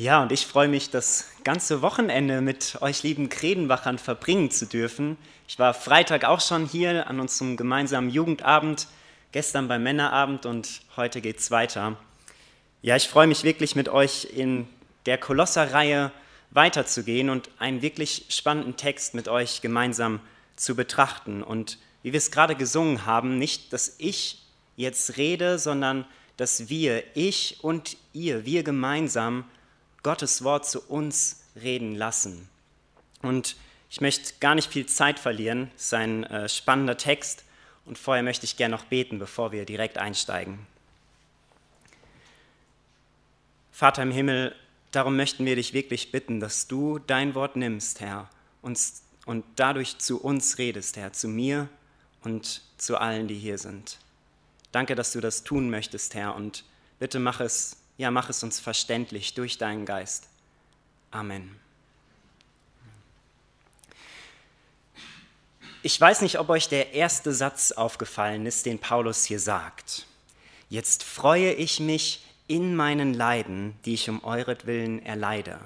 Ja, und ich freue mich, das ganze Wochenende mit euch lieben Kredenbachern verbringen zu dürfen. Ich war Freitag auch schon hier an unserem gemeinsamen Jugendabend, gestern beim Männerabend und heute geht's weiter. Ja, ich freue mich wirklich mit euch in der Kolosserreihe weiterzugehen und einen wirklich spannenden Text mit euch gemeinsam zu betrachten. Und wie wir es gerade gesungen haben, nicht, dass ich jetzt rede, sondern dass wir, ich und ihr, wir gemeinsam Gottes Wort zu uns reden lassen. Und ich möchte gar nicht viel Zeit verlieren. Es ist ein äh, spannender Text. Und vorher möchte ich gerne noch beten, bevor wir direkt einsteigen. Vater im Himmel, darum möchten wir dich wirklich bitten, dass du dein Wort nimmst, Herr, und, und dadurch zu uns redest, Herr, zu mir und zu allen, die hier sind. Danke, dass du das tun möchtest, Herr, und bitte mach es ja, mach es uns verständlich durch deinen Geist. Amen. Ich weiß nicht, ob euch der erste Satz aufgefallen ist, den Paulus hier sagt. Jetzt freue ich mich in meinen Leiden, die ich um euretwillen erleide.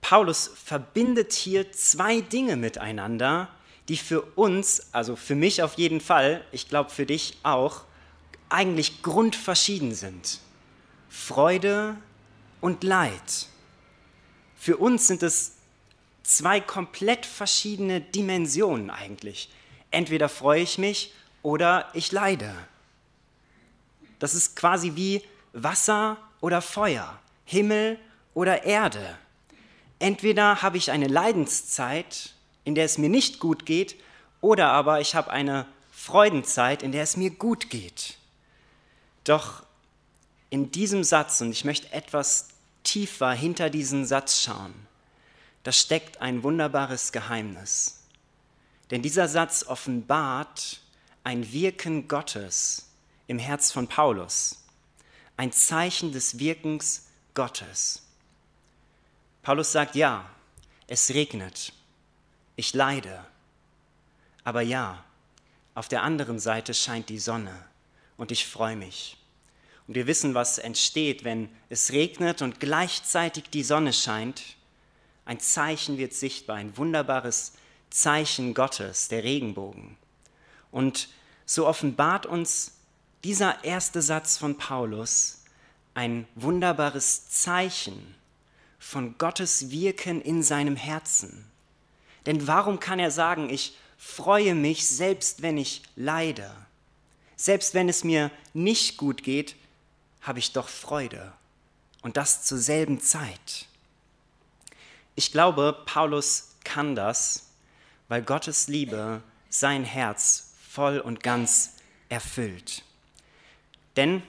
Paulus verbindet hier zwei Dinge miteinander, die für uns, also für mich auf jeden Fall, ich glaube für dich auch, eigentlich grundverschieden sind. Freude und Leid. Für uns sind es zwei komplett verschiedene Dimensionen eigentlich. Entweder freue ich mich oder ich leide. Das ist quasi wie Wasser oder Feuer, Himmel oder Erde. Entweder habe ich eine Leidenszeit, in der es mir nicht gut geht, oder aber ich habe eine Freudenzeit, in der es mir gut geht. Doch in diesem Satz, und ich möchte etwas tiefer hinter diesen Satz schauen, da steckt ein wunderbares Geheimnis. Denn dieser Satz offenbart ein Wirken Gottes im Herz von Paulus, ein Zeichen des Wirkens Gottes. Paulus sagt, ja, es regnet, ich leide, aber ja, auf der anderen Seite scheint die Sonne und ich freue mich. Und wir wissen, was entsteht, wenn es regnet und gleichzeitig die Sonne scheint. Ein Zeichen wird sichtbar, ein wunderbares Zeichen Gottes, der Regenbogen. Und so offenbart uns dieser erste Satz von Paulus ein wunderbares Zeichen von Gottes Wirken in seinem Herzen. Denn warum kann er sagen, ich freue mich, selbst wenn ich leide? Selbst wenn es mir nicht gut geht, habe ich doch Freude und das zur selben Zeit. Ich glaube, Paulus kann das, weil Gottes Liebe sein Herz voll und ganz erfüllt. Denn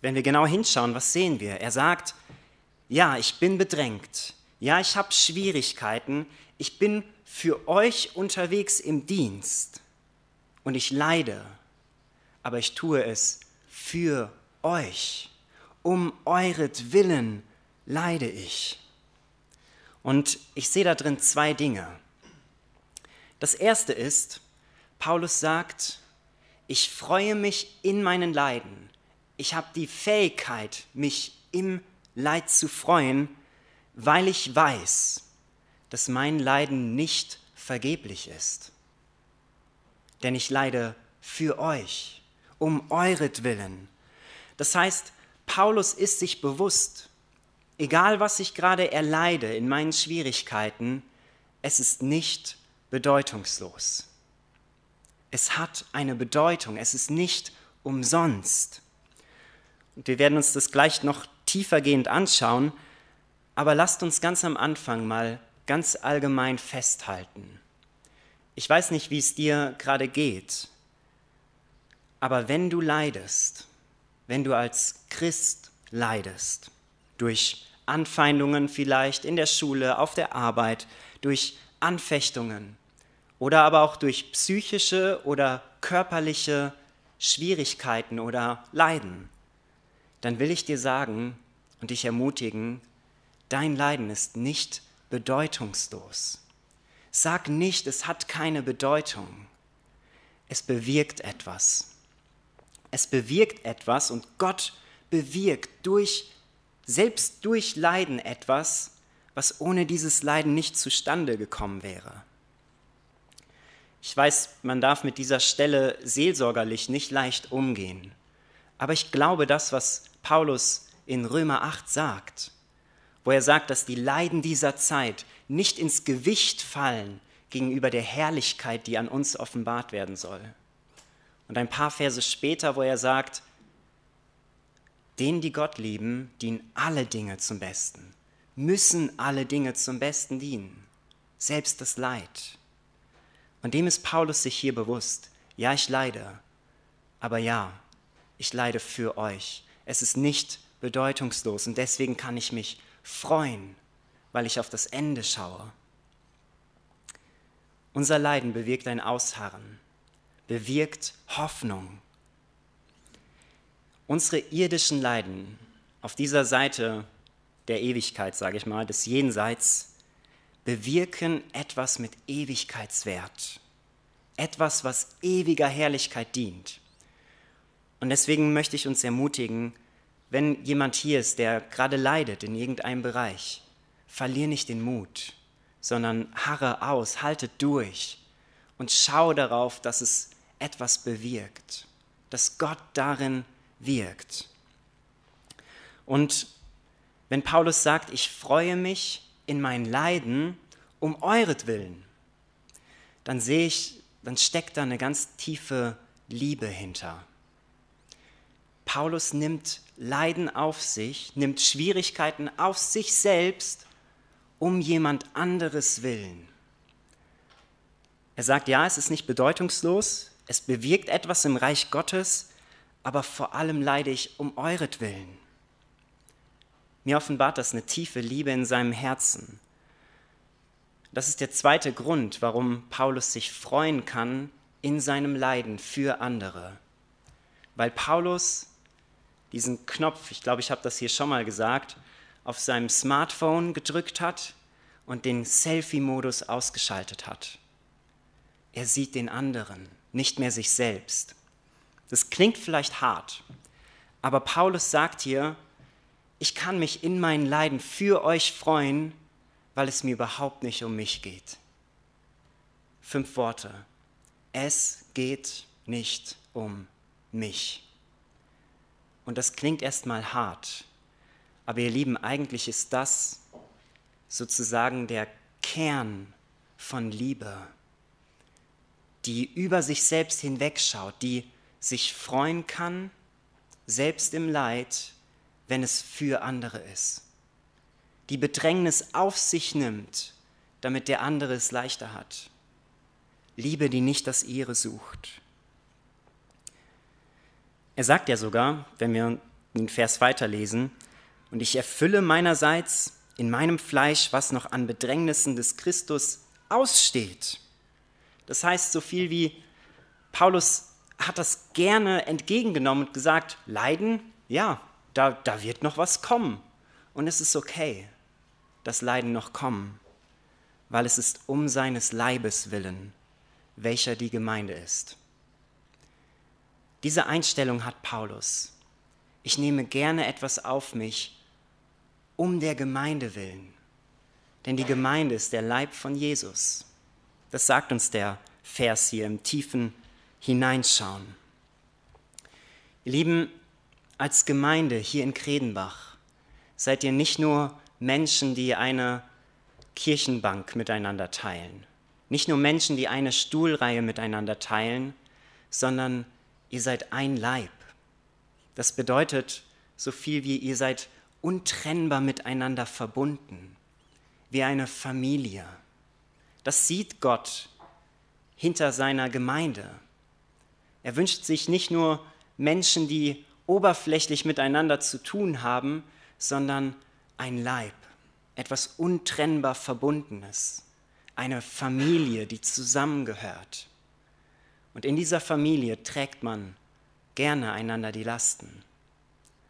wenn wir genau hinschauen, was sehen wir? Er sagt, ja, ich bin bedrängt, ja, ich habe Schwierigkeiten, ich bin für euch unterwegs im Dienst und ich leide, aber ich tue es für euch um euretwillen leide ich. Und ich sehe da drin zwei Dinge. Das erste ist, Paulus sagt, ich freue mich in meinen Leiden. Ich habe die Fähigkeit, mich im Leid zu freuen, weil ich weiß, dass mein Leiden nicht vergeblich ist. Denn ich leide für euch, um euretwillen. Das heißt, Paulus ist sich bewusst, egal was ich gerade erleide in meinen Schwierigkeiten, es ist nicht bedeutungslos. Es hat eine Bedeutung, es ist nicht umsonst. Und wir werden uns das gleich noch tiefergehend anschauen, aber lasst uns ganz am Anfang mal ganz allgemein festhalten. Ich weiß nicht, wie es dir gerade geht, aber wenn du leidest, wenn du als Christ leidest, durch Anfeindungen vielleicht in der Schule, auf der Arbeit, durch Anfechtungen oder aber auch durch psychische oder körperliche Schwierigkeiten oder Leiden, dann will ich dir sagen und dich ermutigen, dein Leiden ist nicht bedeutungslos. Sag nicht, es hat keine Bedeutung. Es bewirkt etwas. Es bewirkt etwas und Gott bewirkt durch selbst durch Leiden etwas, was ohne dieses Leiden nicht zustande gekommen wäre. Ich weiß, man darf mit dieser Stelle seelsorgerlich nicht leicht umgehen, aber ich glaube das, was Paulus in Römer 8 sagt, wo er sagt, dass die Leiden dieser Zeit nicht ins Gewicht fallen gegenüber der Herrlichkeit, die an uns offenbart werden soll. Und ein paar Verse später, wo er sagt, denen, die Gott lieben, dienen alle Dinge zum Besten, müssen alle Dinge zum Besten dienen, selbst das Leid. Und dem ist Paulus sich hier bewusst. Ja, ich leide, aber ja, ich leide für euch. Es ist nicht bedeutungslos und deswegen kann ich mich freuen, weil ich auf das Ende schaue. Unser Leiden bewirkt ein Ausharren, bewirkt Hoffnung. Unsere irdischen Leiden auf dieser Seite der Ewigkeit, sage ich mal, des Jenseits, bewirken etwas mit Ewigkeitswert, etwas, was ewiger Herrlichkeit dient. Und deswegen möchte ich uns ermutigen, wenn jemand hier ist, der gerade leidet in irgendeinem Bereich, verlier nicht den Mut, sondern harre aus, halte durch und schau darauf, dass es etwas bewirkt, dass Gott darin wirkt. Und wenn Paulus sagt, ich freue mich in mein Leiden um euretwillen, dann sehe ich, dann steckt da eine ganz tiefe Liebe hinter. Paulus nimmt Leiden auf sich, nimmt Schwierigkeiten auf sich selbst um jemand anderes willen. Er sagt, ja, es ist nicht bedeutungslos, es bewirkt etwas im Reich Gottes, aber vor allem leide ich um euretwillen. Mir offenbart das eine tiefe Liebe in seinem Herzen. Das ist der zweite Grund, warum Paulus sich freuen kann in seinem Leiden für andere. Weil Paulus diesen Knopf, ich glaube, ich habe das hier schon mal gesagt, auf seinem Smartphone gedrückt hat und den Selfie-Modus ausgeschaltet hat. Er sieht den anderen, nicht mehr sich selbst. Das klingt vielleicht hart, aber Paulus sagt hier, ich kann mich in meinen Leiden für euch freuen, weil es mir überhaupt nicht um mich geht. Fünf Worte. Es geht nicht um mich. Und das klingt erstmal hart. Aber ihr Lieben, eigentlich ist das sozusagen der Kern von Liebe, die über sich selbst hinwegschaut, die sich freuen kann, selbst im Leid, wenn es für andere ist. Die Bedrängnis auf sich nimmt, damit der andere es leichter hat. Liebe, die nicht das ihre sucht. Er sagt ja sogar, wenn wir den Vers weiterlesen, und ich erfülle meinerseits in meinem Fleisch, was noch an Bedrängnissen des Christus aussteht. Das heißt so viel wie, Paulus hat das gerne entgegengenommen und gesagt, Leiden, ja, da, da wird noch was kommen. Und es ist okay, dass Leiden noch kommen, weil es ist um seines Leibes willen, welcher die Gemeinde ist. Diese Einstellung hat Paulus. Ich nehme gerne etwas auf mich, um der Gemeinde willen. Denn die Gemeinde ist der Leib von Jesus. Das sagt uns der Vers hier im tiefen Hineinschauen. Ihr Lieben, als Gemeinde hier in Kredenbach seid ihr nicht nur Menschen, die eine Kirchenbank miteinander teilen, nicht nur Menschen, die eine Stuhlreihe miteinander teilen, sondern ihr seid ein Leib. Das bedeutet so viel wie ihr seid untrennbar miteinander verbunden, wie eine Familie. Das sieht Gott hinter seiner Gemeinde. Er wünscht sich nicht nur Menschen, die oberflächlich miteinander zu tun haben, sondern ein Leib, etwas untrennbar Verbundenes, eine Familie, die zusammengehört. Und in dieser Familie trägt man gerne einander die Lasten.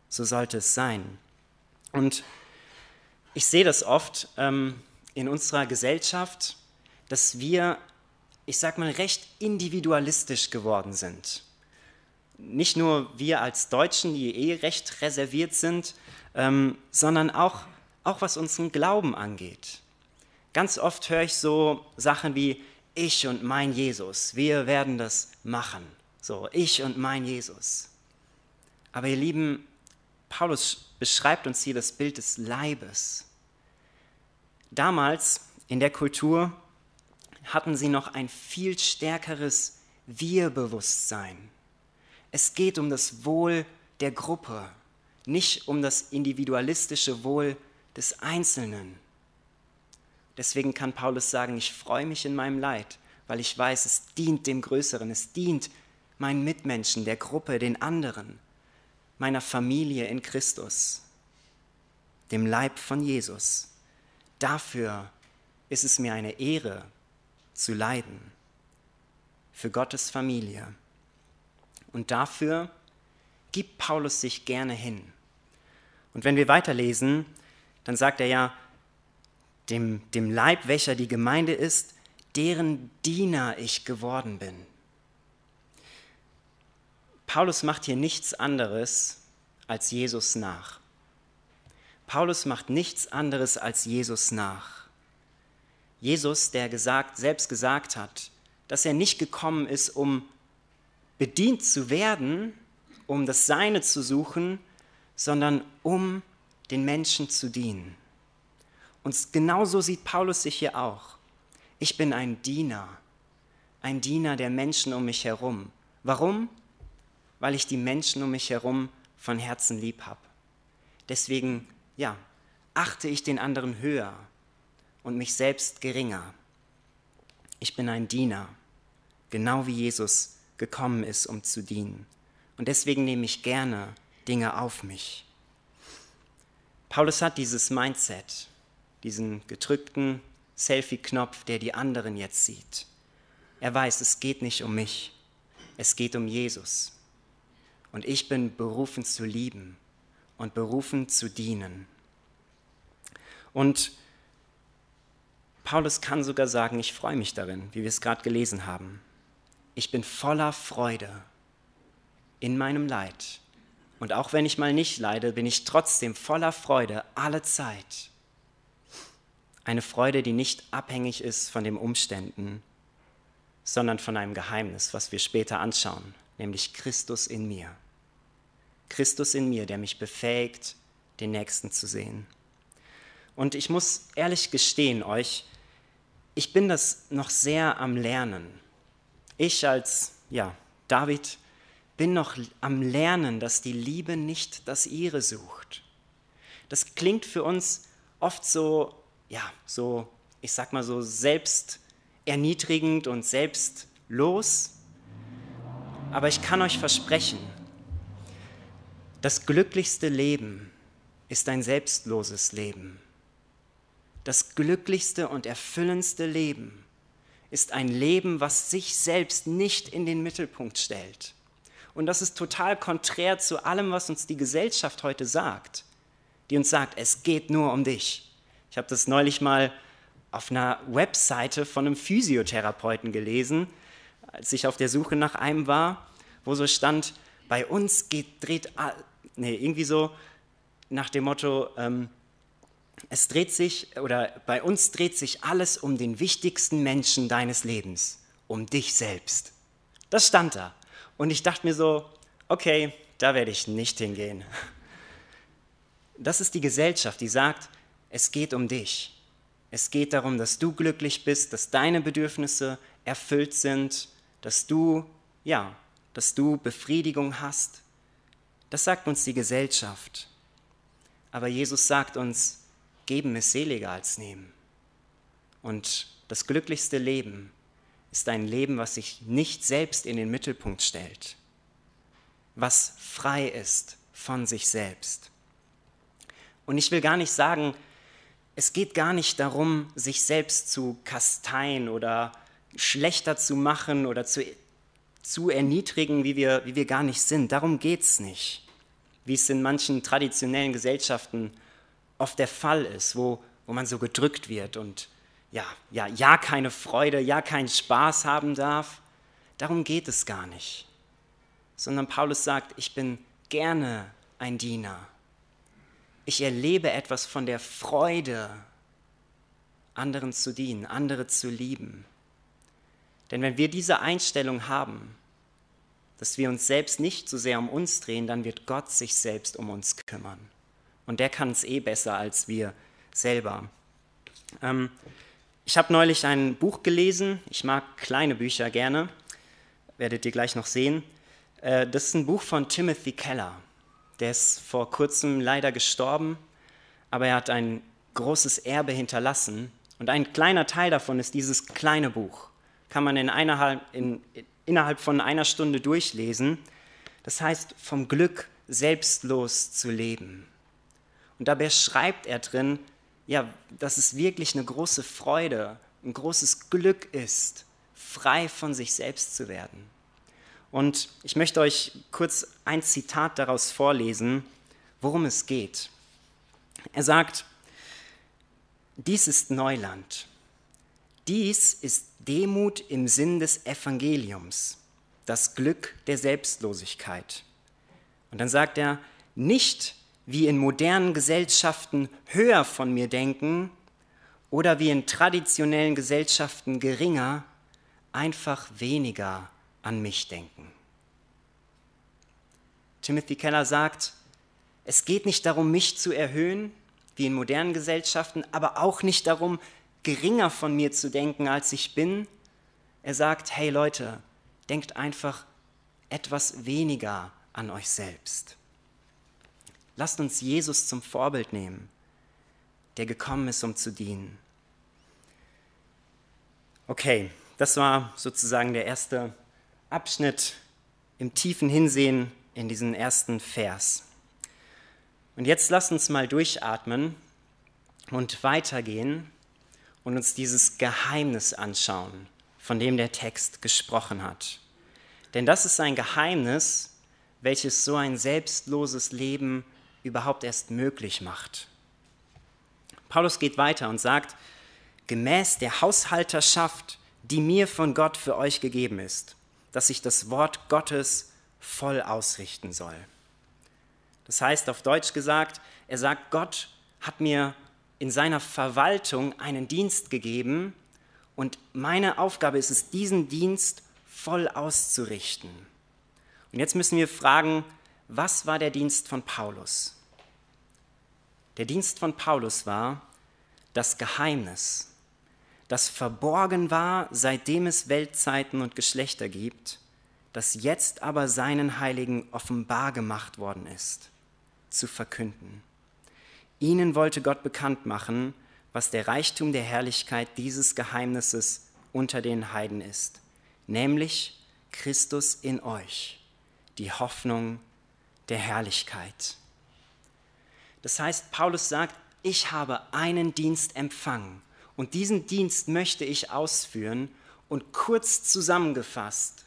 So sollte es sein. Und ich sehe das oft ähm, in unserer Gesellschaft, dass wir, ich sag mal, recht individualistisch geworden sind. nicht nur wir als Deutschen, die eh recht reserviert sind, ähm, sondern auch, auch was unseren Glauben angeht. Ganz oft höre ich so Sachen wie, ich und mein Jesus, wir werden das machen. So, ich und mein Jesus. Aber ihr Lieben, Paulus beschreibt uns hier das Bild des Leibes. Damals in der Kultur hatten sie noch ein viel stärkeres Wir-Bewusstsein. Es geht um das Wohl der Gruppe, nicht um das individualistische Wohl des Einzelnen. Deswegen kann Paulus sagen, ich freue mich in meinem Leid, weil ich weiß, es dient dem Größeren, es dient meinen Mitmenschen, der Gruppe, den anderen, meiner Familie in Christus, dem Leib von Jesus. Dafür ist es mir eine Ehre zu leiden, für Gottes Familie. Und dafür gibt Paulus sich gerne hin. Und wenn wir weiterlesen, dann sagt er ja, dem, dem Leib, welcher die Gemeinde ist, deren Diener ich geworden bin. Paulus macht hier nichts anderes als Jesus nach. Paulus macht nichts anderes als Jesus nach. Jesus, der gesagt, selbst gesagt hat, dass er nicht gekommen ist, um bedient zu werden, um das Seine zu suchen, sondern um den Menschen zu dienen. Und genauso sieht Paulus sich hier auch. Ich bin ein Diener, ein Diener der Menschen um mich herum. Warum? Weil ich die Menschen um mich herum von Herzen lieb habe. Deswegen, ja, achte ich den anderen höher und mich selbst geringer. Ich bin ein Diener, genau wie Jesus gekommen ist, um zu dienen. Und deswegen nehme ich gerne Dinge auf mich. Paulus hat dieses Mindset, diesen gedrückten Selfie-Knopf, der die anderen jetzt sieht. Er weiß, es geht nicht um mich, es geht um Jesus. Und ich bin berufen zu lieben und berufen zu dienen. Und Paulus kann sogar sagen, ich freue mich darin, wie wir es gerade gelesen haben. Ich bin voller Freude in meinem Leid. Und auch wenn ich mal nicht leide, bin ich trotzdem voller Freude alle Zeit. Eine Freude, die nicht abhängig ist von den Umständen, sondern von einem Geheimnis, was wir später anschauen, nämlich Christus in mir. Christus in mir, der mich befähigt, den Nächsten zu sehen. Und ich muss ehrlich gestehen euch, ich bin das noch sehr am Lernen. Ich als ja, David bin noch am Lernen, dass die Liebe nicht das ihre sucht. Das klingt für uns oft so ja, so, ich sag mal so selbsterniedrigend und selbstlos. Aber ich kann euch versprechen, das glücklichste Leben ist ein selbstloses Leben. Das glücklichste und erfüllendste Leben ist ein Leben, was sich selbst nicht in den Mittelpunkt stellt. Und das ist total konträr zu allem, was uns die Gesellschaft heute sagt, die uns sagt, es geht nur um dich. Ich habe das neulich mal auf einer Webseite von einem Physiotherapeuten gelesen, als ich auf der Suche nach einem war, wo so stand, bei uns geht, dreht, nee, irgendwie so nach dem Motto, ähm, es dreht sich, oder bei uns dreht sich alles um den wichtigsten Menschen deines Lebens, um dich selbst. Das stand da. Und ich dachte mir so, okay, da werde ich nicht hingehen. Das ist die Gesellschaft, die sagt, es geht um dich. Es geht darum, dass du glücklich bist, dass deine Bedürfnisse erfüllt sind, dass du, ja, dass du Befriedigung hast. Das sagt uns die Gesellschaft. Aber Jesus sagt uns, geben ist seliger als nehmen. Und das glücklichste Leben ist ein Leben, was sich nicht selbst in den Mittelpunkt stellt, was frei ist von sich selbst. Und ich will gar nicht sagen, es geht gar nicht darum, sich selbst zu kasteien oder schlechter zu machen oder zu, zu erniedrigen, wie wir, wie wir gar nicht sind. Darum geht es nicht. Wie es in manchen traditionellen Gesellschaften oft der Fall ist, wo, wo man so gedrückt wird und ja, ja, ja keine Freude, ja keinen Spaß haben darf. Darum geht es gar nicht. sondern Paulus sagt, ich bin gerne ein Diener. Ich erlebe etwas von der Freude, anderen zu dienen, andere zu lieben. Denn wenn wir diese Einstellung haben, dass wir uns selbst nicht so sehr um uns drehen, dann wird Gott sich selbst um uns kümmern. Und der kann es eh besser als wir selber. Ähm, ich habe neulich ein Buch gelesen, ich mag kleine Bücher gerne, werdet ihr gleich noch sehen. Äh, das ist ein Buch von Timothy Keller. Der ist vor kurzem leider gestorben, aber er hat ein großes Erbe hinterlassen. Und ein kleiner Teil davon ist dieses kleine Buch. Kann man in einer, in, innerhalb von einer Stunde durchlesen. Das heißt, vom Glück selbstlos zu leben. Und dabei schreibt er drin, ja, dass es wirklich eine große Freude, ein großes Glück ist, frei von sich selbst zu werden. Und ich möchte euch kurz ein Zitat daraus vorlesen, worum es geht. Er sagt, dies ist Neuland. Dies ist Demut im Sinn des Evangeliums, das Glück der Selbstlosigkeit. Und dann sagt er, nicht wie in modernen Gesellschaften höher von mir denken oder wie in traditionellen Gesellschaften geringer, einfach weniger an mich denken. Timothy Keller sagt, es geht nicht darum, mich zu erhöhen, wie in modernen Gesellschaften, aber auch nicht darum, geringer von mir zu denken, als ich bin. Er sagt, hey Leute, denkt einfach etwas weniger an euch selbst. Lasst uns Jesus zum Vorbild nehmen, der gekommen ist, um zu dienen. Okay, das war sozusagen der erste Abschnitt im tiefen Hinsehen in diesen ersten Vers. Und jetzt lasst uns mal durchatmen und weitergehen und uns dieses Geheimnis anschauen, von dem der Text gesprochen hat. Denn das ist ein Geheimnis, welches so ein selbstloses Leben überhaupt erst möglich macht. Paulus geht weiter und sagt, gemäß der Haushalterschaft, die mir von Gott für euch gegeben ist, dass ich das Wort Gottes voll ausrichten soll. Das heißt auf Deutsch gesagt, er sagt, Gott hat mir in seiner Verwaltung einen Dienst gegeben und meine Aufgabe ist es, diesen Dienst voll auszurichten. Und jetzt müssen wir fragen, was war der Dienst von Paulus? Der Dienst von Paulus war das Geheimnis, das verborgen war, seitdem es Weltzeiten und Geschlechter gibt, das jetzt aber seinen Heiligen offenbar gemacht worden ist, zu verkünden. Ihnen wollte Gott bekannt machen, was der Reichtum der Herrlichkeit dieses Geheimnisses unter den Heiden ist, nämlich Christus in euch, die Hoffnung der Herrlichkeit. Das heißt, Paulus sagt, ich habe einen Dienst empfangen und diesen Dienst möchte ich ausführen und kurz zusammengefasst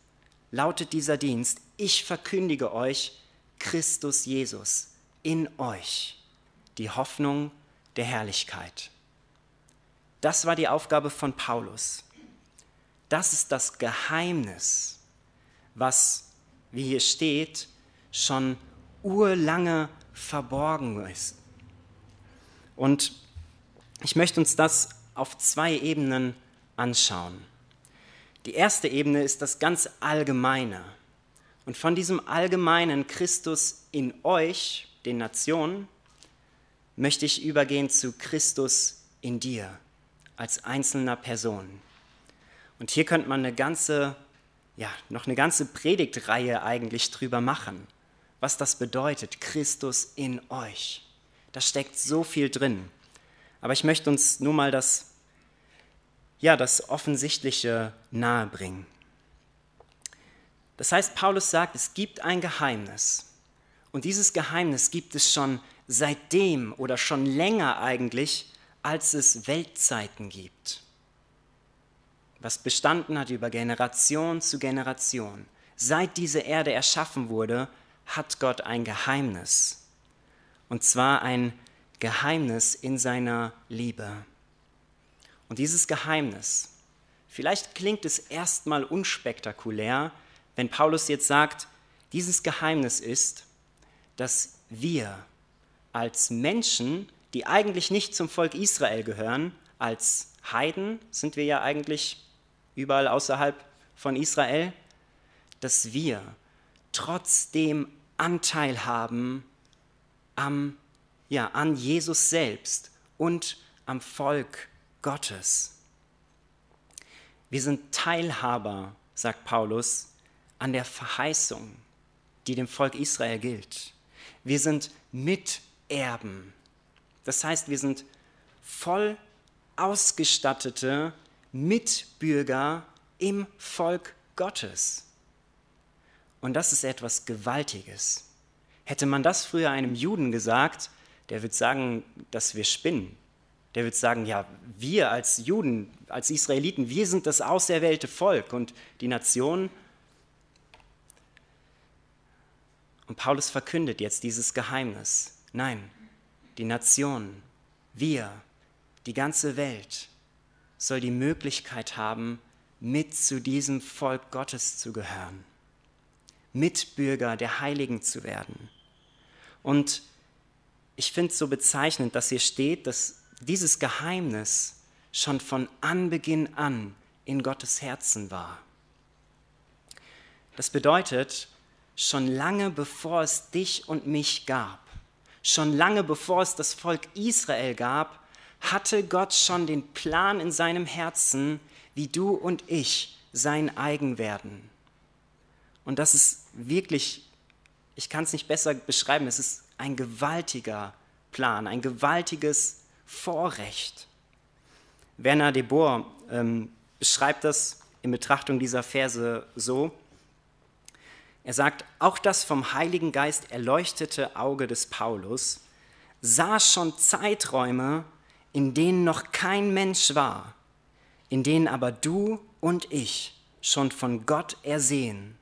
lautet dieser Dienst, ich verkündige euch Christus Jesus in euch, die Hoffnung der Herrlichkeit. Das war die Aufgabe von Paulus. Das ist das Geheimnis, was, wie hier steht, schon urlange verborgen ist. Und ich möchte uns das auf zwei Ebenen anschauen. Die erste Ebene ist das ganz Allgemeine. Und von diesem allgemeinen Christus in euch, den Nationen, möchte ich übergehen zu Christus in dir als einzelner Person. Und hier könnte man eine ganze, ja, noch eine ganze Predigtreihe eigentlich drüber machen was das bedeutet, Christus in euch. Da steckt so viel drin. Aber ich möchte uns nur mal das, ja, das Offensichtliche nahebringen. Das heißt, Paulus sagt, es gibt ein Geheimnis. Und dieses Geheimnis gibt es schon seitdem oder schon länger eigentlich, als es Weltzeiten gibt. Was bestanden hat über Generation zu Generation. Seit diese Erde erschaffen wurde, hat Gott ein Geheimnis. Und zwar ein Geheimnis in seiner Liebe. Und dieses Geheimnis, vielleicht klingt es erstmal unspektakulär, wenn Paulus jetzt sagt, Dieses Geheimnis ist, dass wir als Menschen, die eigentlich nicht zum Volk Israel gehören, als Heiden sind wir ja eigentlich überall außerhalb von Israel, dass wir trotzdem Anteil haben am, ja, an Jesus selbst und am Volk Gottes. Wir sind Teilhaber, sagt Paulus, an der Verheißung, die dem Volk Israel gilt. Wir sind Miterben. Das heißt, wir sind voll ausgestattete Mitbürger im Volk Gottes. Und das ist etwas Gewaltiges. Hätte man das früher einem Juden gesagt, der würde sagen, dass wir spinnen. Der würde sagen, ja, wir als Juden, als Israeliten, wir sind das auserwählte Volk und die Nation. Und Paulus verkündet jetzt dieses Geheimnis. Nein, die Nation, wir, die ganze Welt soll die Möglichkeit haben, mit zu diesem Volk Gottes zu gehören, Mitbürger der Heiligen zu werden. Und ich finde es so bezeichnend, dass hier steht, dass dieses Geheimnis schon von Anbeginn an in Gottes Herzen war. Das bedeutet, schon lange bevor es dich und mich gab, schon lange bevor es das Volk Israel gab, hatte Gott schon den Plan in seinem Herzen, wie du und ich sein eigen werden. Und das ist wirklich, ich kann es nicht besser beschreiben, es ist ein gewaltiger Plan, ein gewaltiges Vorrecht. Werner de Boer ähm, beschreibt das in Betrachtung dieser Verse so. Er sagt, auch das vom Heiligen Geist erleuchtete Auge des Paulus sah schon Zeiträume, in denen noch kein Mensch war, in denen aber du und ich schon von Gott ersehen,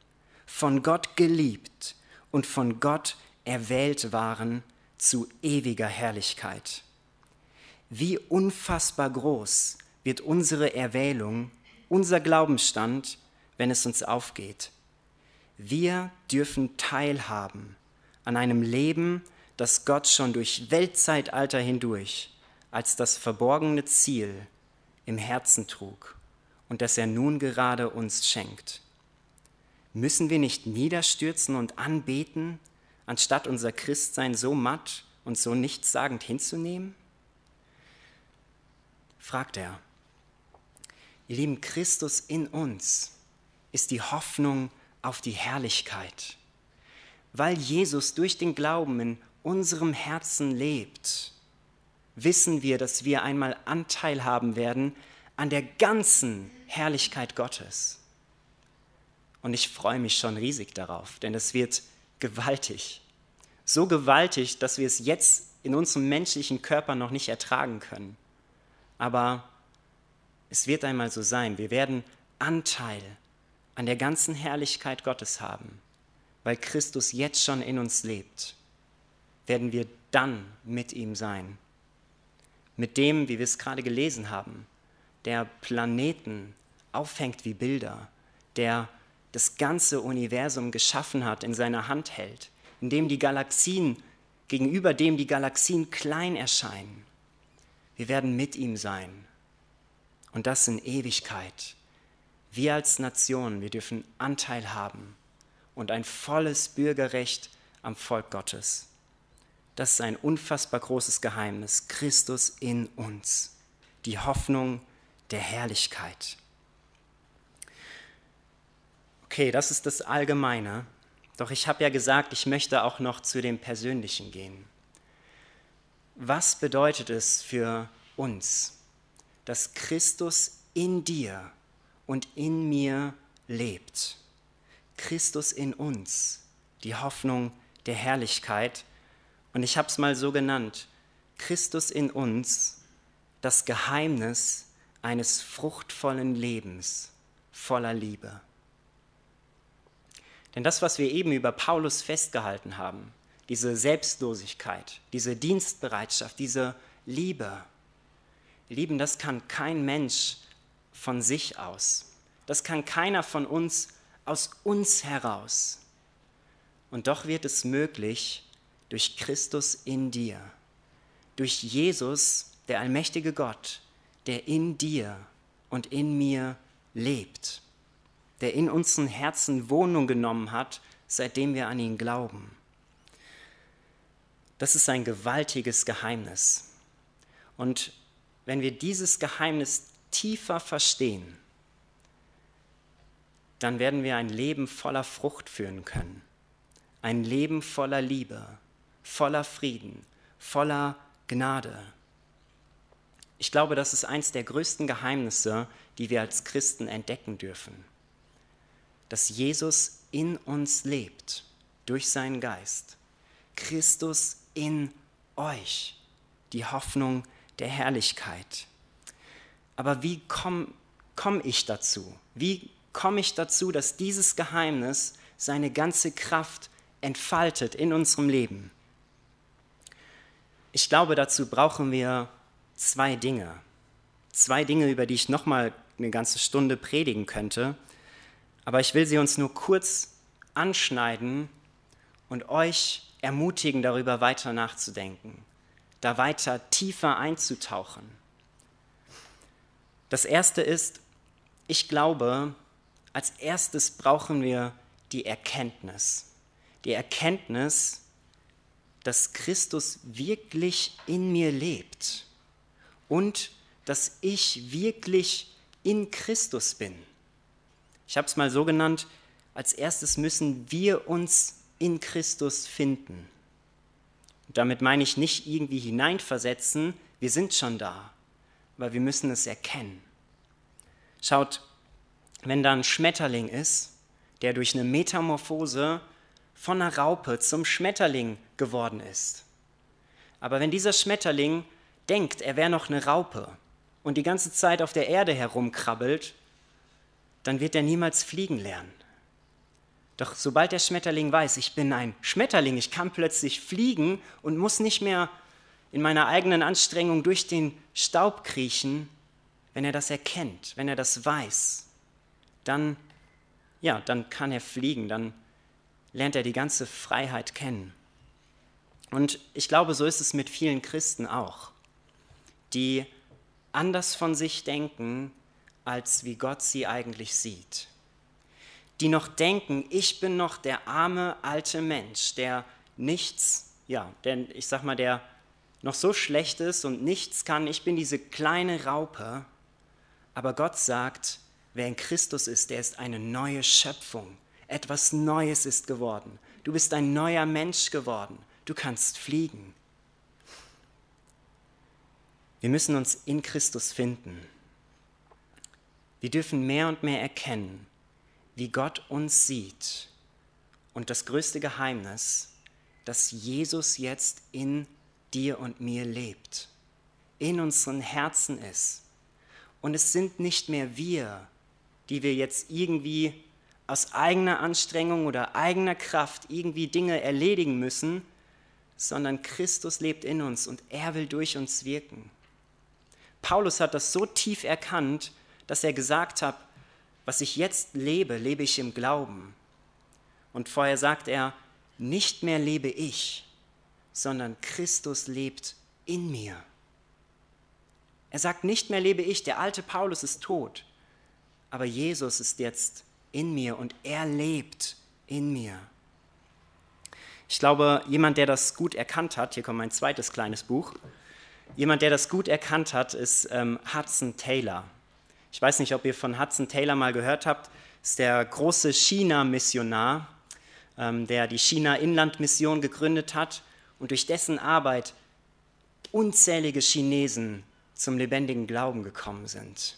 von Gott geliebt und von Gott erwählt waren zu ewiger Herrlichkeit. Wie unfassbar groß wird unsere Erwählung, unser Glaubensstand, wenn es uns aufgeht. Wir dürfen teilhaben an einem Leben, das Gott schon durch Weltzeitalter hindurch als das verborgene Ziel im Herzen trug und das er nun gerade uns schenkt. Müssen wir nicht niederstürzen und anbeten, anstatt unser Christsein so matt und so nichtssagend hinzunehmen? fragt er. Ihr lieben, Christus in uns ist die Hoffnung auf die Herrlichkeit. Weil Jesus durch den Glauben in unserem Herzen lebt, wissen wir, dass wir einmal Anteil haben werden an der ganzen Herrlichkeit Gottes. Und ich freue mich schon riesig darauf, denn es wird gewaltig. So gewaltig, dass wir es jetzt in unserem menschlichen Körper noch nicht ertragen können. Aber es wird einmal so sein. Wir werden Anteil an der ganzen Herrlichkeit Gottes haben, weil Christus jetzt schon in uns lebt. Werden wir dann mit ihm sein mit dem, wie wir es gerade gelesen haben, der Planeten aufhängt wie Bilder, der das ganze Universum geschaffen hat, in seiner Hand hält, in dem die Galaxien, gegenüber dem die Galaxien klein erscheinen. Wir werden mit ihm sein. Und das in Ewigkeit. Wir als Nation, wir dürfen Anteil haben und ein volles Bürgerrecht am Volk Gottes. Das ist ein unfassbar großes Geheimnis. Christus in uns, die Hoffnung der Herrlichkeit. Okay, das ist das Allgemeine. Doch ich habe ja gesagt, ich möchte auch noch zu dem Persönlichen gehen. Was bedeutet es für uns, dass Christus in dir und in mir lebt? Christus in uns, die Hoffnung der Herrlichkeit, und ich habe es mal so genannt, Christus in uns, das Geheimnis eines fruchtvollen Lebens voller Liebe. Denn das, was wir eben über Paulus festgehalten haben, diese Selbstlosigkeit, diese Dienstbereitschaft, diese Liebe, Lieben, das kann kein Mensch von sich aus. Das kann keiner von uns aus uns heraus. Und doch wird es möglich durch Christus in dir, durch Jesus, der allmächtige Gott, der in dir und in mir lebt, der in unseren Herzen Wohnung genommen hat, seitdem wir an ihn glauben. Das ist ein gewaltiges Geheimnis. Und wenn wir dieses Geheimnis tiefer verstehen, dann werden wir ein Leben voller Frucht führen können. Ein Leben voller Liebe, voller Frieden, voller Gnade. Ich glaube, das ist eines der größten Geheimnisse, die wir als Christen entdecken dürfen. Dass Jesus in uns lebt durch seinen Geist. Christus in euch, die Hoffnung der Herrlichkeit. Aber wie komme komm ich dazu? Wie komme ich dazu, dass dieses Geheimnis seine ganze Kraft entfaltet in unserem Leben? Ich glaube, dazu brauchen wir zwei Dinge. Zwei Dinge, über die ich nochmal eine ganze Stunde predigen könnte. Aber ich will sie uns nur kurz anschneiden und euch ermutigen, darüber weiter nachzudenken, da weiter tiefer einzutauchen. Das erste ist, ich glaube, als erstes brauchen wir die Erkenntnis. Die Erkenntnis, dass Christus wirklich in mir lebt und dass ich wirklich in Christus bin. Ich habe es mal so genannt, als erstes müssen wir uns in Christus finden. Und damit meine ich nicht irgendwie hineinversetzen, wir sind schon da, weil wir müssen es erkennen. Schaut, wenn da ein Schmetterling ist, der durch eine Metamorphose von einer Raupe zum Schmetterling geworden ist. Aber wenn dieser Schmetterling denkt, er wäre noch eine Raupe und die ganze Zeit auf der Erde herumkrabbelt, dann wird er niemals fliegen lernen. Doch sobald der Schmetterling weiß, ich bin ein Schmetterling, ich kann plötzlich fliegen und muss nicht mehr in meiner eigenen Anstrengung durch den Staub kriechen, wenn er das erkennt, wenn er das weiß, dann, ja, dann kann er fliegen, dann lernt er die ganze Freiheit kennen. Und ich glaube, so ist es mit vielen Christen auch, die anders von sich denken, als wie Gott sie eigentlich sieht die noch denken, ich bin noch der arme alte Mensch, der nichts, ja, der, ich sag mal, der noch so schlecht ist und nichts kann. Ich bin diese kleine Raupe. Aber Gott sagt, wer in Christus ist, der ist eine neue Schöpfung. Etwas Neues ist geworden. Du bist ein neuer Mensch geworden. Du kannst fliegen. Wir müssen uns in Christus finden. Wir dürfen mehr und mehr erkennen, wie Gott uns sieht. Und das größte Geheimnis, dass Jesus jetzt in dir und mir lebt, in unseren Herzen ist. Und es sind nicht mehr wir, die wir jetzt irgendwie aus eigener Anstrengung oder eigener Kraft irgendwie Dinge erledigen müssen, sondern Christus lebt in uns und er will durch uns wirken. Paulus hat das so tief erkannt, dass er gesagt hat, was ich jetzt lebe, lebe ich im Glauben. Und vorher sagt er, nicht mehr lebe ich, sondern Christus lebt in mir. Er sagt, nicht mehr lebe ich, der alte Paulus ist tot, aber Jesus ist jetzt in mir und er lebt in mir. Ich glaube, jemand, der das gut erkannt hat, hier kommt mein zweites kleines Buch, jemand, der das gut erkannt hat, ist ähm, Hudson Taylor. Ich weiß nicht, ob ihr von Hudson Taylor mal gehört habt. Das ist der große China-Missionar, ähm, der die China-Inland-Mission gegründet hat und durch dessen Arbeit unzählige Chinesen zum lebendigen Glauben gekommen sind.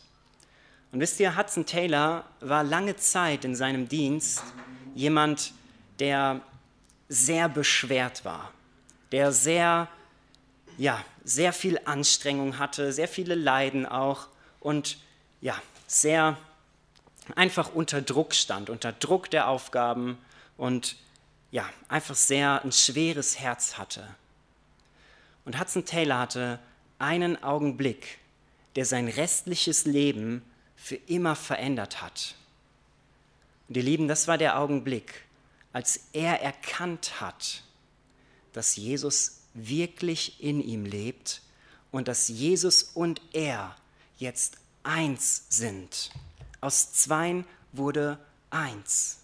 Und wisst ihr, Hudson Taylor war lange Zeit in seinem Dienst jemand, der sehr beschwert war, der sehr, ja, sehr viel Anstrengung hatte, sehr viele Leiden auch und ja, sehr einfach unter Druck stand, unter Druck der Aufgaben und ja, einfach sehr ein schweres Herz hatte. Und Hudson Taylor hatte einen Augenblick, der sein restliches Leben für immer verändert hat. Und ihr Lieben, das war der Augenblick, als er erkannt hat, dass Jesus wirklich in ihm lebt und dass Jesus und er jetzt eins sind. Aus zweien wurde eins.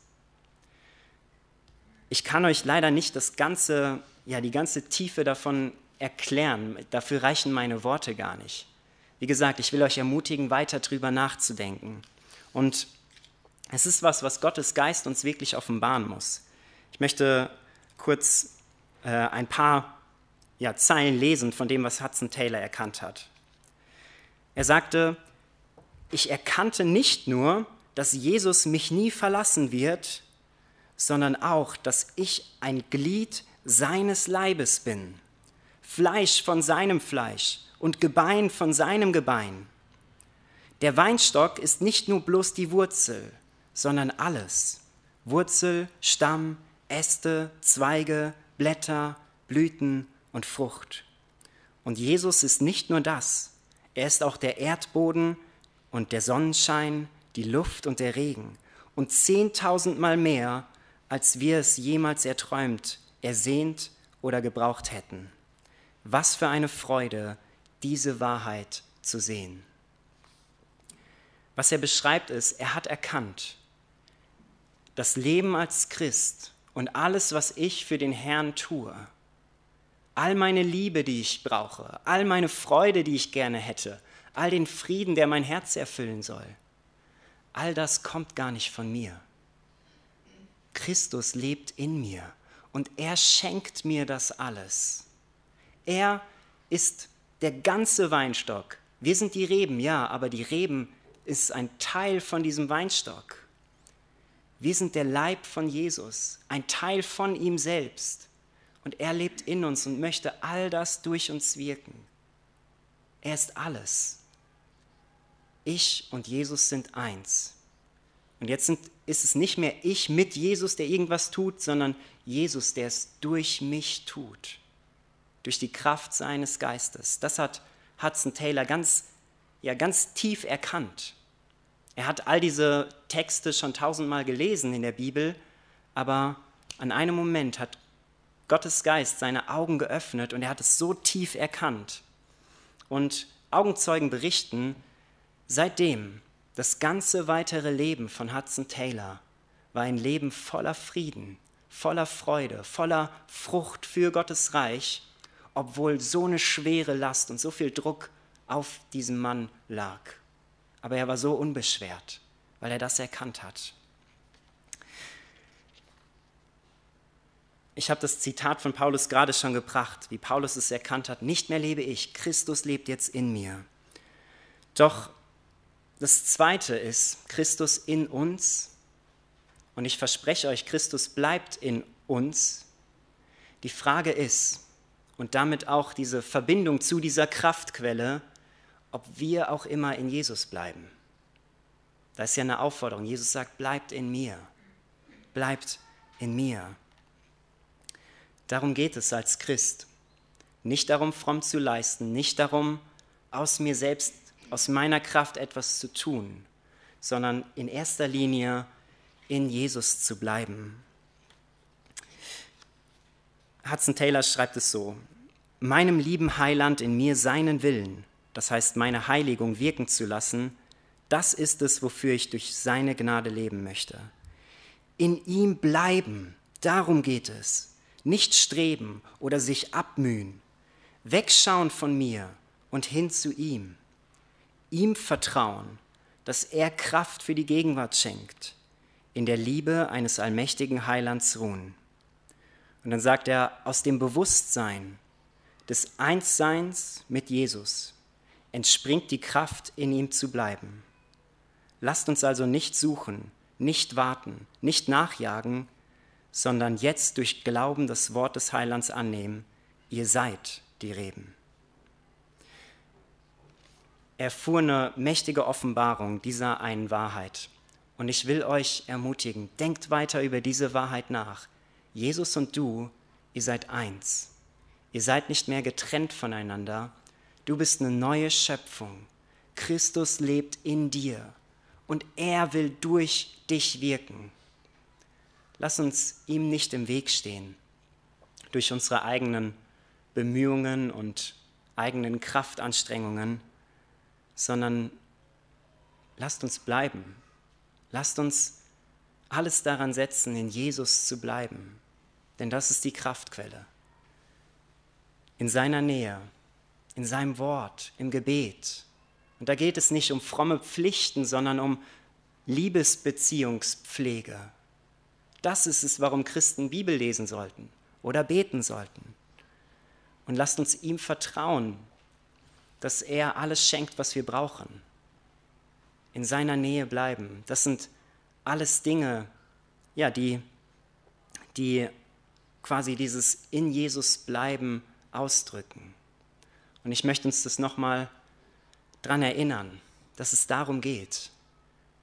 Ich kann euch leider nicht das ganze, ja, die ganze Tiefe davon erklären. Dafür reichen meine Worte gar nicht. Wie gesagt, ich will euch ermutigen, weiter drüber nachzudenken. Und es ist was, was Gottes Geist uns wirklich offenbaren muss. Ich möchte kurz äh, ein paar ja, Zeilen lesen von dem, was Hudson Taylor erkannt hat. Er sagte, ich erkannte nicht nur, dass Jesus mich nie verlassen wird, sondern auch, dass ich ein Glied seines Leibes bin, Fleisch von seinem Fleisch und Gebein von seinem Gebein. Der Weinstock ist nicht nur bloß die Wurzel, sondern alles. Wurzel, Stamm, Äste, Zweige, Blätter, Blüten und Frucht. Und Jesus ist nicht nur das, er ist auch der Erdboden und der Sonnenschein, die Luft und der Regen und zehntausendmal mehr, als wir es jemals erträumt, ersehnt oder gebraucht hätten. Was für eine Freude, diese Wahrheit zu sehen. Was er beschreibt ist, er hat erkannt, das Leben als Christ und alles, was ich für den Herrn tue, all meine Liebe, die ich brauche, all meine Freude, die ich gerne hätte, all den Frieden, der mein Herz erfüllen soll, all das kommt gar nicht von mir. Christus lebt in mir und er schenkt mir das alles. Er ist der ganze Weinstock. Wir sind die Reben, ja, aber die Reben ist ein Teil von diesem Weinstock. Wir sind der Leib von Jesus, ein Teil von ihm selbst. Und er lebt in uns und möchte all das durch uns wirken. Er ist alles. Ich und Jesus sind eins. Und jetzt sind, ist es nicht mehr ich mit Jesus, der irgendwas tut, sondern Jesus, der es durch mich tut. Durch die Kraft seines Geistes. Das hat Hudson Taylor ganz, ja, ganz tief erkannt. Er hat all diese Texte schon tausendmal gelesen in der Bibel, aber an einem Moment hat Gottes Geist seine Augen geöffnet und er hat es so tief erkannt. Und Augenzeugen berichten, seitdem das ganze weitere Leben von Hudson Taylor war ein Leben voller Frieden, voller Freude, voller Frucht für Gottes Reich, obwohl so eine schwere Last und so viel Druck auf diesem Mann lag. Aber er war so unbeschwert, weil er das erkannt hat. Ich habe das Zitat von Paulus gerade schon gebracht, wie Paulus es erkannt hat, nicht mehr lebe ich, Christus lebt jetzt in mir. Doch das Zweite ist Christus in uns. Und ich verspreche euch, Christus bleibt in uns. Die Frage ist, und damit auch diese Verbindung zu dieser Kraftquelle, ob wir auch immer in Jesus bleiben. Das ist ja eine Aufforderung. Jesus sagt, bleibt in mir. Bleibt in mir. Darum geht es als Christ. Nicht darum, fromm zu leisten, nicht darum, aus mir selbst, aus meiner Kraft etwas zu tun, sondern in erster Linie in Jesus zu bleiben. Hudson Taylor schreibt es so, meinem lieben Heiland in mir seinen Willen, das heißt meine Heiligung wirken zu lassen, das ist es, wofür ich durch seine Gnade leben möchte. In ihm bleiben, darum geht es. Nicht streben oder sich abmühen. Wegschauen von mir und hin zu ihm. Ihm vertrauen, dass er Kraft für die Gegenwart schenkt. In der Liebe eines allmächtigen Heilands ruhen. Und dann sagt er, aus dem Bewusstsein des Einsseins mit Jesus entspringt die Kraft, in ihm zu bleiben. Lasst uns also nicht suchen, nicht warten, nicht nachjagen, sondern jetzt durch Glauben das Wort des Heilands annehmen. Ihr seid die Reben. Er fuhr eine mächtige Offenbarung dieser einen Wahrheit. Und ich will euch ermutigen, denkt weiter über diese Wahrheit nach. Jesus und du, ihr seid eins. Ihr seid nicht mehr getrennt voneinander, Du bist eine neue Schöpfung. Christus lebt in dir und er will durch dich wirken. lass uns ihm nicht im Weg stehen durch unsere eigenen Bemühungen und eigenen Kraftanstrengungen, sondern lasst uns bleiben. Lasst uns alles daran setzen, in Jesus zu bleiben, denn das ist die Kraftquelle. In seiner Nähe, in seinem Wort, im Gebet. Und da geht es nicht um fromme Pflichten, sondern um Liebesbeziehungspflege. Das ist es, warum Christen Bibel lesen sollten oder beten sollten. Und lasst uns ihm vertrauen, dass er alles schenkt, was wir brauchen. In seiner Nähe bleiben. Das sind alles Dinge, ja, die, die quasi dieses in Jesus bleiben ausdrücken. Und ich möchte uns das nochmal daran erinnern, dass es darum geht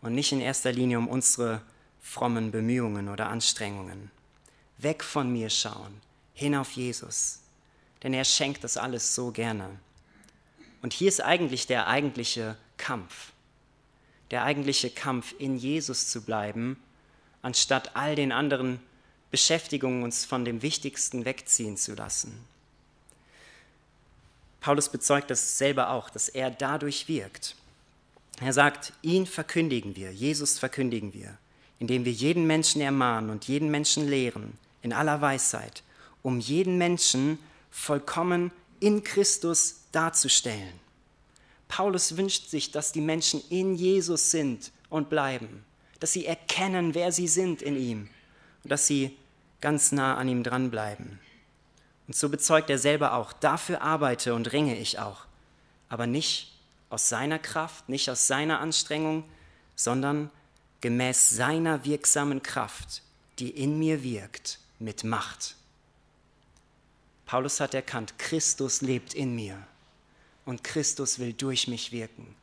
und nicht in erster Linie um unsere frommen Bemühungen oder Anstrengungen. Weg von mir schauen, hin auf Jesus, denn er schenkt das alles so gerne. Und hier ist eigentlich der eigentliche Kampf, der eigentliche Kampf, in Jesus zu bleiben, anstatt all den anderen Beschäftigungen uns von dem Wichtigsten wegziehen zu lassen. Paulus bezeugt das selber auch, dass er dadurch wirkt. Er sagt, ihn verkündigen wir, Jesus verkündigen wir, indem wir jeden Menschen ermahnen und jeden Menschen lehren, in aller Weisheit, um jeden Menschen vollkommen in Christus darzustellen. Paulus wünscht sich, dass die Menschen in Jesus sind und bleiben, dass sie erkennen, wer sie sind in ihm und dass sie ganz nah an ihm dranbleiben. Und so bezeugt er selber auch, dafür arbeite und ringe ich auch, aber nicht aus seiner Kraft, nicht aus seiner Anstrengung, sondern gemäß seiner wirksamen Kraft, die in mir wirkt, mit Macht. Paulus hat erkannt, Christus lebt in mir und Christus will durch mich wirken.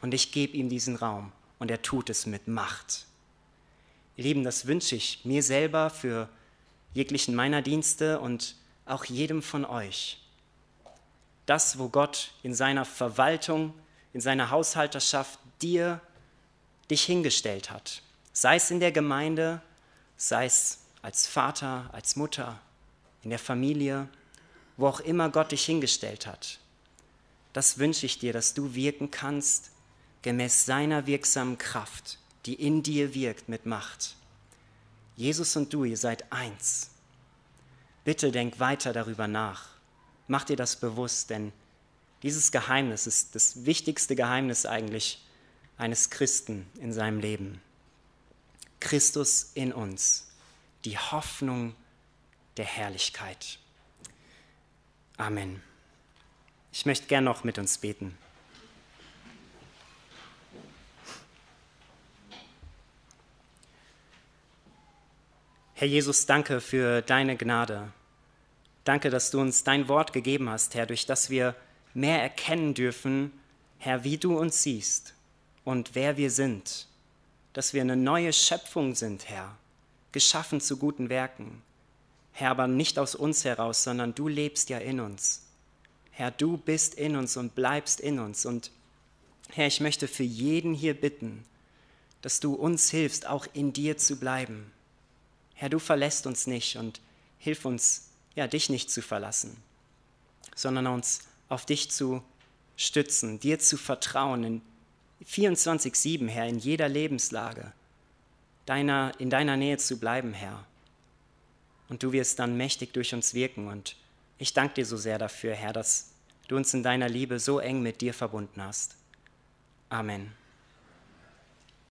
Und ich gebe ihm diesen Raum und er tut es mit Macht. Ihr Lieben, das wünsche ich mir selber für jeglichen meiner Dienste und auch jedem von euch. Das, wo Gott in seiner Verwaltung, in seiner Haushalterschaft dir, dich hingestellt hat. Sei es in der Gemeinde, sei es als Vater, als Mutter, in der Familie, wo auch immer Gott dich hingestellt hat. Das wünsche ich dir, dass du wirken kannst gemäß seiner wirksamen Kraft, die in dir wirkt mit Macht. Jesus und du, ihr seid eins. Bitte denk weiter darüber nach. Mach dir das bewusst, denn dieses Geheimnis ist das wichtigste Geheimnis eigentlich eines Christen in seinem Leben. Christus in uns, die Hoffnung der Herrlichkeit. Amen. Ich möchte gern noch mit uns beten. Herr Jesus, danke für deine Gnade. Danke, dass du uns dein Wort gegeben hast, Herr, durch das wir mehr erkennen dürfen, Herr, wie du uns siehst und wer wir sind. Dass wir eine neue Schöpfung sind, Herr, geschaffen zu guten Werken. Herr, aber nicht aus uns heraus, sondern du lebst ja in uns. Herr, du bist in uns und bleibst in uns. Und Herr, ich möchte für jeden hier bitten, dass du uns hilfst, auch in dir zu bleiben. Herr, du verlässt uns nicht und hilf uns, ja, dich nicht zu verlassen, sondern uns auf dich zu stützen, dir zu vertrauen in 24-7, Herr, in jeder Lebenslage, deiner, in deiner Nähe zu bleiben, Herr. Und du wirst dann mächtig durch uns wirken. Und ich danke dir so sehr dafür, Herr, dass du uns in deiner Liebe so eng mit dir verbunden hast. Amen.